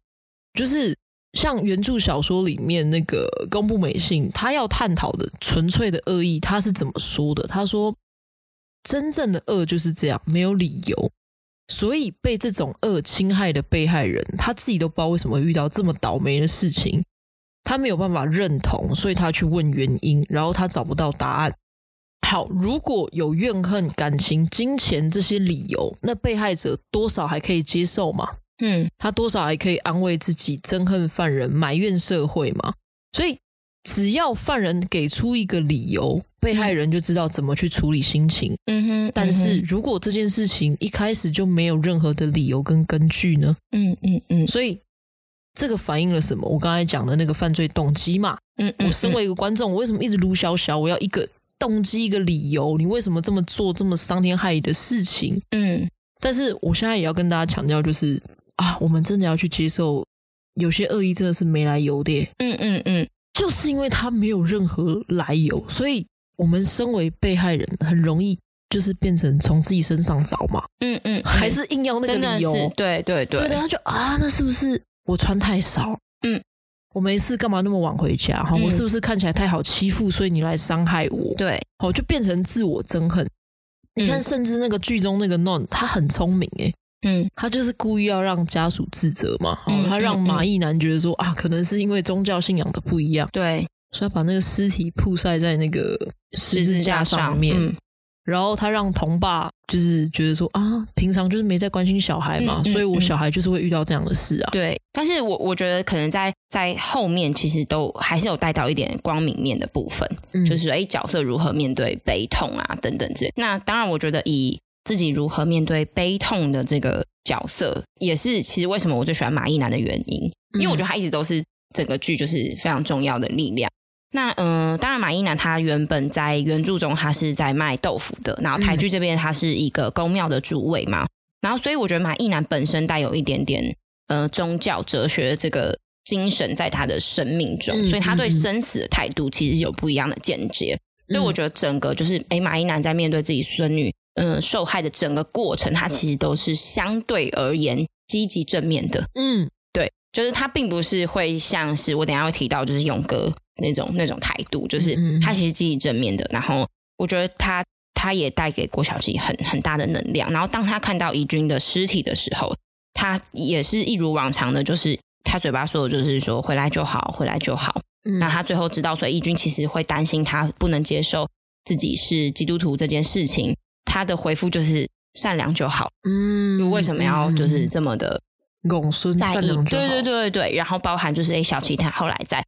就是像原著小说里面那个宫部美幸，他要探讨的纯粹的恶意，他是怎么说的？他说，真正的恶就是这样，没有理由。所以被这种恶侵害的被害人，他自己都不知道为什么会遇到这么倒霉的事情，他没有办法认同，所以他去问原因，然后他找不到答案。好，如果有怨恨、感情、金钱这些理由，那被害者多少还可以接受嘛？嗯，他多少还可以安慰自己，憎恨犯人，埋怨社会嘛？所以。只要犯人给出一个理由，被害人就知道怎么去处理心情。嗯哼。但是如果这件事情一开始就没有任何的理由跟根据呢？嗯嗯嗯。所以这个反映了什么？我刚才讲的那个犯罪动机嘛。嗯。我身为一个观众，我为什么一直撸小小？我要一个动机，一个理由。你为什么这么做这么伤天害理的事情？嗯。但是我现在也要跟大家强调，就是啊，我们真的要去接受，有些恶意真的是没来由的。嗯嗯嗯。就是因为他没有任何来由，所以我们身为被害人，很容易就是变成从自己身上找嘛。嗯嗯，还是硬要那个理由。对对对，对，他就啊，那是不是我穿太少？嗯，我没事，干嘛那么晚回家？哈、嗯，我是不是看起来太好欺负，所以你来伤害我？对，哦，就变成自我憎恨。你看，甚至那个剧中那个 Non，他很聪明诶。嗯，他就是故意要让家属自责嘛，嗯、他让马义男觉得说、嗯嗯、啊，可能是因为宗教信仰的不一样，对，所以他把那个尸体曝晒在那个十字架上面，嗯、然后他让童爸就是觉得说啊，平常就是没在关心小孩嘛，所以我小孩就是会遇到这样的事啊。对，但是我我觉得可能在在后面其实都还是有带到一点光明面的部分，嗯、就是说哎，角色如何面对悲痛啊等等之类。那当然，我觉得以自己如何面对悲痛的这个角色，也是其实为什么我最喜欢马一男的原因，因为我觉得他一直都是整个剧就是非常重要的力量。那嗯、呃，当然马一男他原本在原著中他是在卖豆腐的，然后台剧这边他是一个宫庙的主位嘛，然后所以我觉得马一男本身带有一点点呃宗教哲学的这个精神在他的生命中，所以他对生死的态度其实有不一样的见解。所以我觉得整个就是，哎，马一男在面对自己孙女。嗯，受害的整个过程，他其实都是相对而言积极正面的。嗯，对，就是他并不是会像是我等下会提到，就是勇哥那种那种态度，就是他其实积极正面的。然后我觉得他他也带给郭小琪很很大的能量。然后当他看到怡君的尸体的时候，他也是一如往常的，就是他嘴巴说的就是说回来就好，回来就好。嗯，那他最后知道所以怡君其实会担心他不能接受自己是基督徒这件事情。他的回复就是善良就好，嗯，为什么要就是这么的拱孙在意？对对对对，然后包含就是哎，小琪他后来在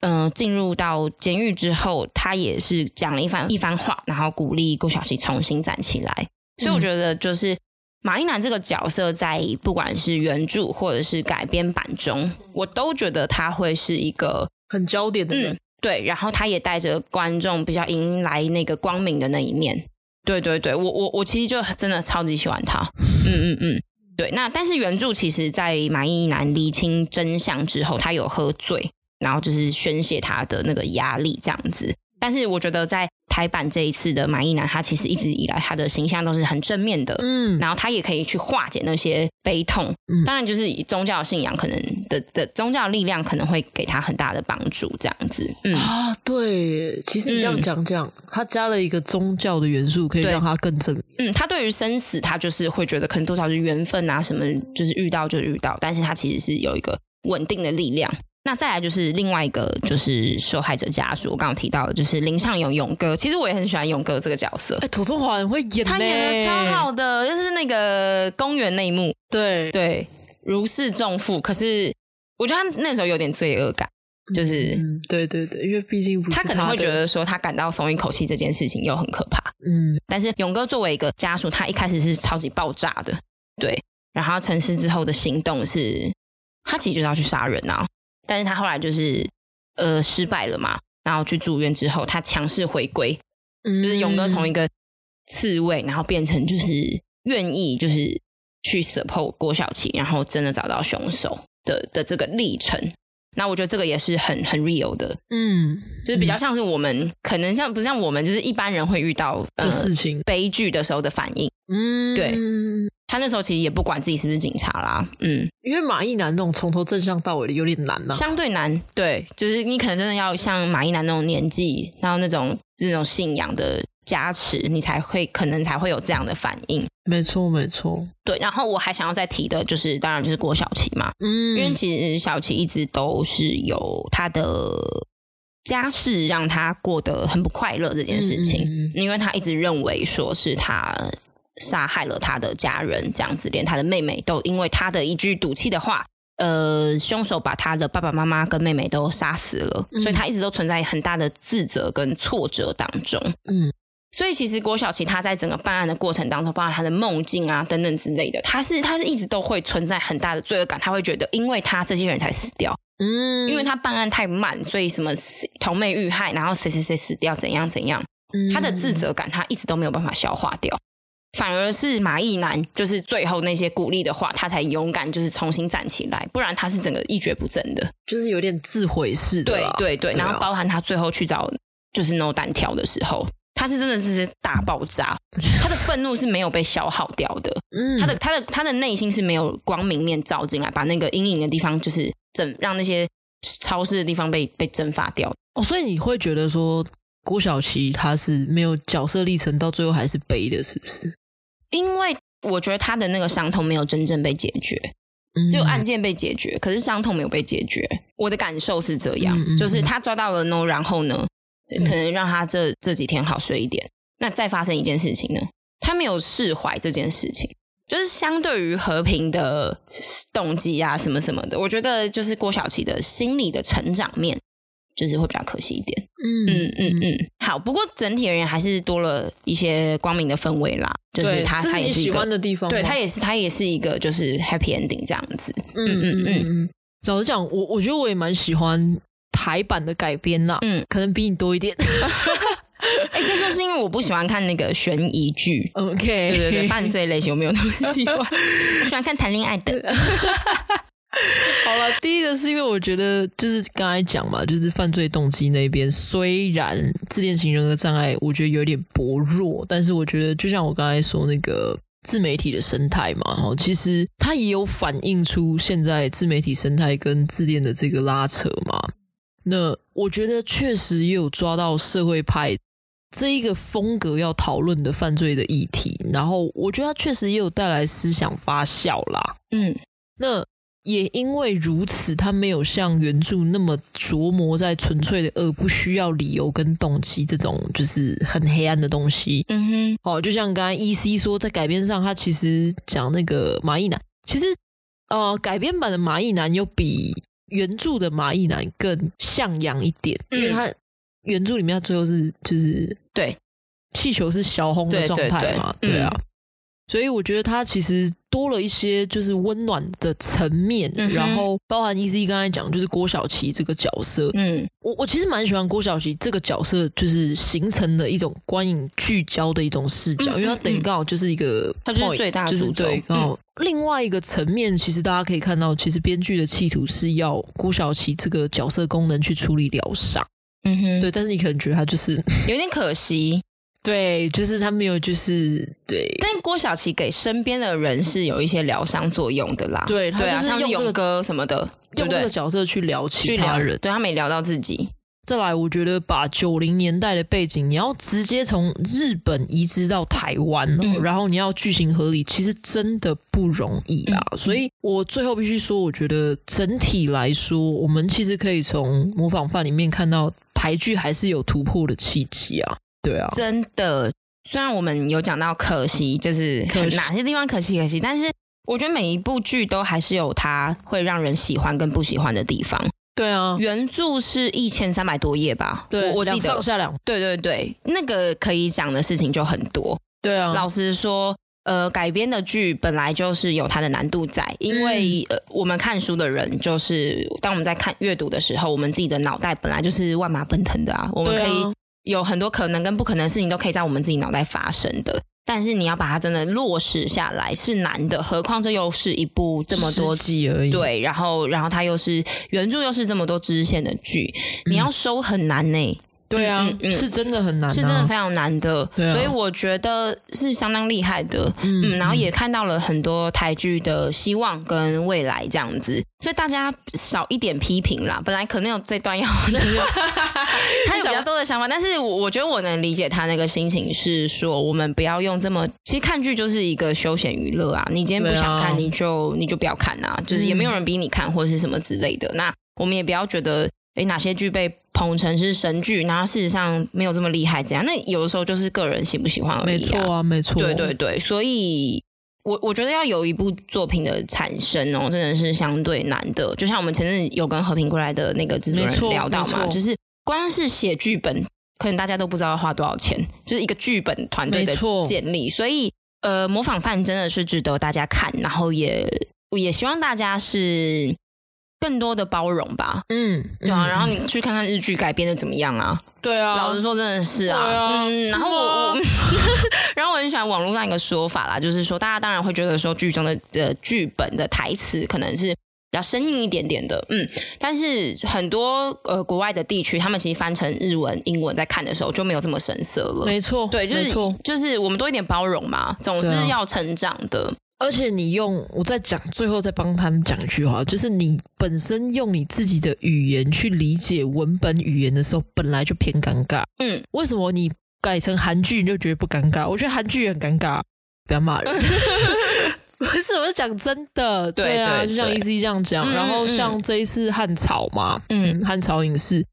嗯、呃、进入到监狱之后，他也是讲了一番一番话，然后鼓励顾小琪重新站起来。所以我觉得就是马义男这个角色，在不管是原著或者是改编版中，我都觉得他会是一个很焦点的人，嗯，对，然后他也带着观众比较迎来那个光明的那一面。对对对，我我我其实就真的超级喜欢他，嗯嗯嗯，对。那但是原著其实，在马义男厘清真相之后，他有喝醉，然后就是宣泄他的那个压力这样子。但是我觉得在台版这一次的马义男，他其实一直以来他的形象都是很正面的，嗯，然后他也可以去化解那些悲痛，嗯，当然就是以宗教信仰可能的的宗教力量可能会给他很大的帮助，这样子，嗯。啊，对，其实你这样讲讲，嗯，他加了一个宗教的元素，可以让他更正。面，嗯，他对于生死，他就是会觉得可能多少是缘分啊，什么就是遇到就遇到，但是他其实是有一个稳定的力量。那再来就是另外一个，就是受害者家属。我刚刚提到的，就是林尚勇勇哥。其实我也很喜欢勇哥这个角色。哎，庹宗华很会演，他演的超好的，就是那个公园那一幕。对对，如释重负。可是我觉得他那时候有点罪恶感，就是、嗯、对对对，因为毕竟不是他，他可能会觉得说他感到松一口气这件事情又很可怕。嗯，但是勇哥作为一个家属，他一开始是超级爆炸的。对，然后沉思之后的行动是，他其实就是要去杀人啊。但是他后来就是呃失败了嘛，然后去住院之后，他强势回归，嗯，就是勇哥从一个刺猬，然后变成就是愿意就是去 support 郭晓琪，然后真的找到凶手的的这个历程。那我觉得这个也是很很 real 的，嗯，就是比较像是我们、嗯、可能像不像我们就是一般人会遇到的事情、呃、悲剧的时候的反应，嗯，对。他那时候其实也不管自己是不是警察啦，嗯，因为马一男那种从头正向到尾的有点难嘛，相对难，对，就是你可能真的要像马一男那种年纪，然后那种这种信仰的加持，你才会可能才会有这样的反应。没错，没错，对。然后我还想要再提的就是，当然就是郭小琪嘛，嗯，因为其实小琪一直都是有他的家世让他过得很不快乐这件事情，嗯，因为他一直认为说是他。杀害了他的家人，这样子，连他的妹妹都因为他的一句赌气的话，呃，凶手把他的爸爸妈妈跟妹妹都杀死了，嗯，所以他一直都存在很大的自责跟挫折当中。嗯，所以其实郭晓琪他在整个办案的过程当中，包括他的梦境啊等等之类的，他是他是一直都会存在很大的罪恶感，他会觉得因为他这些人才死掉，嗯，因为他办案太慢，所以什么同妹遇害，然后谁谁谁死掉，怎样怎样，他的自责感他一直都没有办法消化掉。反而是马义男，就是最后那些鼓励的话，他才勇敢，就是重新站起来。不然他是整个一蹶不振的，就是有点自毁式的。对对对，然后包含他最后去找就是 No 单挑的时候，他是真的是大爆炸，他的愤怒是没有被消耗掉的。嗯，他的他的他的内心是没有光明面照进来，把那个阴影的地方就是蒸，让那些超市的地方被被蒸发掉。哦，所以你会觉得说郭晓琪他是没有角色历程，到最后还是悲的，是不是？因为我觉得他的那个伤痛没有真正被解决，只有案件被解决，可是伤痛没有被解决。我的感受是这样，就是他抓到了 No，然后呢，可能让他这这几天好睡一点。那再发生一件事情呢，他没有释怀这件事情，就是相对于和平的动机啊什么什么的，我觉得就是郭晓琪的心理的成长面。就是会比较可惜一点，嗯嗯嗯嗯，好，不过整体而言还是多了一些光明的氛围啦。就是他，他也是喜欢的地方，对他也是，他也是一个就是 happy ending 这样子。嗯嗯嗯嗯。老实讲，我我觉得我也蛮喜欢台版的改编啦，嗯，可能比你多一点。哎，先说是因为我不喜欢看那个悬疑剧，OK，对对对，犯罪类型我没有那么喜欢，我喜欢看谈恋爱的。好了，第一个是因为我觉得就是刚才讲嘛，就是犯罪动机那边，虽然自恋型人格障碍，我觉得有点薄弱，但是我觉得就像我刚才说那个自媒体的生态嘛，哈，其实它也有反映出现在自媒体生态跟自恋的这个拉扯嘛。那我觉得确实也有抓到社会派这一个风格要讨论的犯罪的议题，然后我觉得它确实也有带来思想发酵啦。嗯，那。也因为如此，它没有像原著那么琢磨在纯粹的恶，不需要理由跟动机这种就是很黑暗的东西。嗯哼，哦，就像刚才 EC 说，在改编上，他其实讲那个马义男，其实呃，改编版的马义男又比原著的马义男更向阳一点，因为他原著里面他最后是就是对。气球是小轰的状态嘛，对。啊。所以我觉得他其实多了一些就是温暖的层面，嗯、然后包含 EZ 刚才讲就是郭晓琪这个角色，嗯，我我其实蛮喜欢郭晓琪这个角色，就是形成的一种观影聚焦的一种视角，嗯、因为他等于刚好就是一个，他就是最大就是对刚好另外一个层面，其实大家可以看到，其实编剧的企图是要郭晓琪这个角色功能去处理疗伤，嗯哼，对，但是你可能觉得他就是有点可惜。对，就是他没有，就是对。但郭晓琪给身边的人是有一些疗伤作用的啦。对，对啊，像是勇哥什么的，用这个角色去疗其他人，对他没疗到自己。再来，我觉得把九零年代的背景，你要直接从日本移植到台湾，嗯、然后你要剧情合理，其实真的不容易啊。嗯、所以我最后必须说，我觉得整体来说，我们其实可以从模仿犯里面看到台剧还是有突破的契机啊。对啊，真的。虽然我们有讲到可惜，就是哪些地方可惜可惜，但是我觉得每一部剧都还是有它会让人喜欢跟不喜欢的地方。对啊，原著是一千三百多页吧？对，我，我记得上下两。对对对，那个可以讲的事情就很多。对啊，老实说，呃，改编的剧本来就是有它的难度在，因为、嗯、呃，我们看书的人就是当我们在看阅读的时候，我们自己的脑袋本来就是万马奔腾的啊，我们可以。有很多可能跟不可能的事情都可以在我们自己脑袋发生的，但是你要把它真的落实下来是难的，何况这又是一部这么多集而已。对，然后然后它又是原著又是这么多支线的剧，嗯、你要收很难呢、欸。对啊，嗯嗯、是真的很难、啊，是真的非常难的，啊、所以我觉得是相当厉害的。嗯，嗯，然后也看到了很多台剧的希望跟未来这样子，所以大家少一点批评啦。本来可能有这段要，就 是 他有比较多的想法，但是我我觉得我能理解他那个心情，是说我们不要用这么，其实看剧就是一个休闲娱乐啊。你今天不想看，你就你就不要看啊，就是也没有人逼你看或者是什么之类的。那我们也不要觉得。诶，哪些剧被捧成是神剧，然后事实上没有这么厉害，怎样？那有的时候就是个人喜不喜欢而已啊。没错啊，没错。对对对，所以我我觉得要有一部作品的产生哦，真的是相对难的。就像我们前阵有跟和平归来的那个制作人聊到嘛，就是光是写剧本，可能大家都不知道要花多少钱，就是一个剧本团队的建立。所以呃，模仿犯真的是值得大家看，然后也也希望大家是。更多的包容吧，嗯，对啊，然后你去看看日剧改编的怎么样啊？对啊，老实说，真的是啊，啊。嗯，然后我，我 然后我很喜欢网络上一个说法啦，就是说大家当然会觉得说剧中的的剧本的台词可能是比较生硬一点点的，嗯，但是很多呃国外的地区，他们其实翻成日文、英文在看的时候就没有这么生涩了，没错，对，就是就是我们多一点包容嘛，总是要成长的。而且你用我在讲，最后再帮他们讲一句话，就是你本身用你自己的语言去理解文本语言的时候，本来就偏尴尬。嗯，为什么你改成韩剧你就觉得不尴尬？我觉得韩剧也很尴尬，不要骂人。不是，我是讲真的，对啊，就像 E C 这样讲。然后像这一次汉朝嘛，嗯，汉朝影视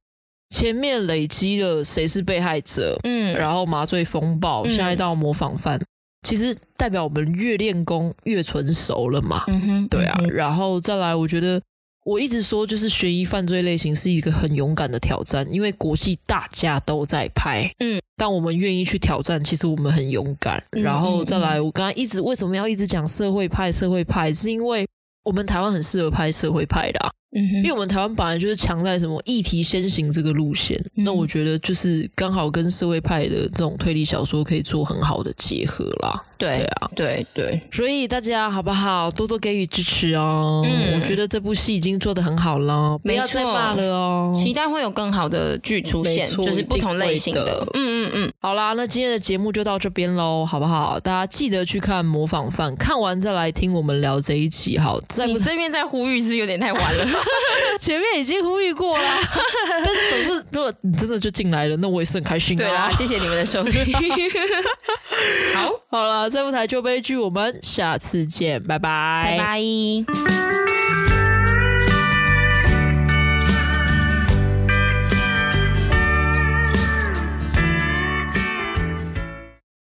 前面累积了谁是被害者，嗯，然后麻醉风暴，现在到模仿犯。其实代表我们越练功越纯熟了嘛，嗯哼，对啊，嗯，然后再来，我觉得我一直说，就是悬疑犯罪类型是一个很勇敢的挑战，因为国际大家都在拍，嗯，但我们愿意去挑战，其实我们很勇敢。然后再来，我刚刚一直为什么要一直讲社会派？社会派是因为我们台湾很适合拍社会派的啊。嗯，因为我们台湾本来就是强在什么议题先行这个路线，嗯、那我觉得就是刚好跟社会派的这种推理小说可以做很好的结合啦。对，对啊，对对，所以大家好不好，多多给予支持哦。嗯，我觉得这部戏已经做得很好了，不要再骂了哦。期待会有更好的剧出现，就是不同类型的。的嗯嗯嗯，好啦，那今天的节目就到这边喽，好不好？大家记得去看《模仿犯》，看完再来听我们聊这一集。好，在你这边在呼吁是有点太晚了。前面已经呼吁过了，但是总是，如果你真的就进来了，那我也是很开心的。对啦，谢谢你们的收听。好，好了，这部台就悲剧，我们下次见，拜拜，拜拜。